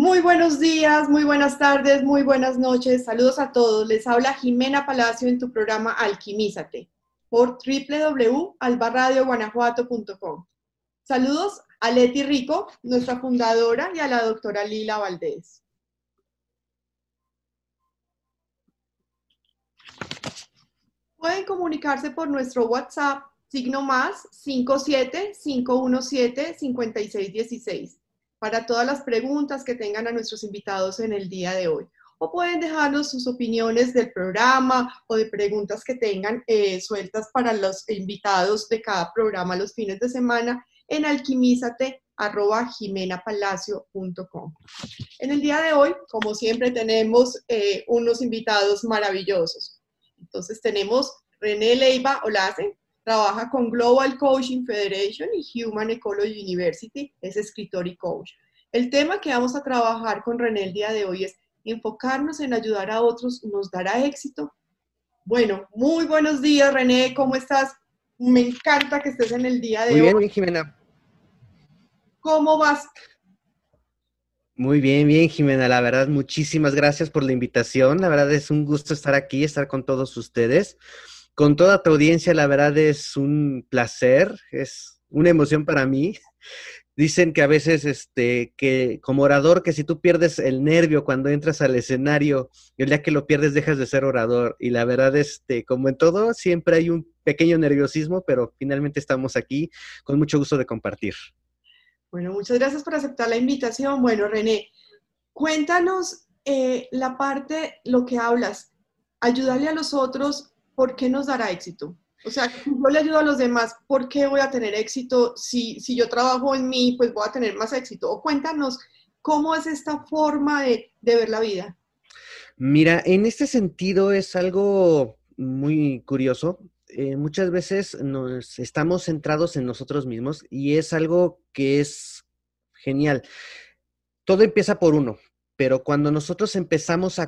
Muy buenos días, muy buenas tardes, muy buenas noches. Saludos a todos. Les habla Jimena Palacio en tu programa Alquimízate por www.albarradioguanajuato.com. Saludos a Leti Rico, nuestra fundadora, y a la doctora Lila Valdés. Pueden comunicarse por nuestro WhatsApp, signo más 57 517 5616 para todas las preguntas que tengan a nuestros invitados en el día de hoy. O pueden dejarnos sus opiniones del programa o de preguntas que tengan eh, sueltas para los invitados de cada programa los fines de semana en alquimízate.jimenapalacio.com. En el día de hoy, como siempre, tenemos eh, unos invitados maravillosos. Entonces tenemos René Leiva Olace, Trabaja con Global Coaching Federation y Human Ecology University, es escritor y coach. El tema que vamos a trabajar con René el día de hoy es enfocarnos en ayudar a otros, ¿nos dará éxito? Bueno, muy buenos días René, ¿cómo estás? Me encanta que estés en el día de hoy. Muy bien, Jimena. ¿Cómo vas? Muy bien, bien, Jimena. La verdad, muchísimas gracias por la invitación. La verdad es un gusto estar aquí, estar con todos ustedes con toda tu audiencia, la verdad es un placer, es una emoción para mí. Dicen que a veces, este, que como orador, que si tú pierdes el nervio cuando entras al escenario, el día que lo pierdes dejas de ser orador. Y la verdad, este, como en todo, siempre hay un pequeño nerviosismo, pero finalmente estamos aquí con mucho gusto de compartir. Bueno, muchas gracias por aceptar la invitación. Bueno, René, cuéntanos eh, la parte, lo que hablas, ayudarle a los otros ¿por qué nos dará éxito? O sea, yo le ayudo a los demás, ¿por qué voy a tener éxito? Si, si yo trabajo en mí, pues voy a tener más éxito. O cuéntanos, ¿cómo es esta forma de, de ver la vida? Mira, en este sentido es algo muy curioso. Eh, muchas veces nos estamos centrados en nosotros mismos y es algo que es genial. Todo empieza por uno, pero cuando nosotros empezamos a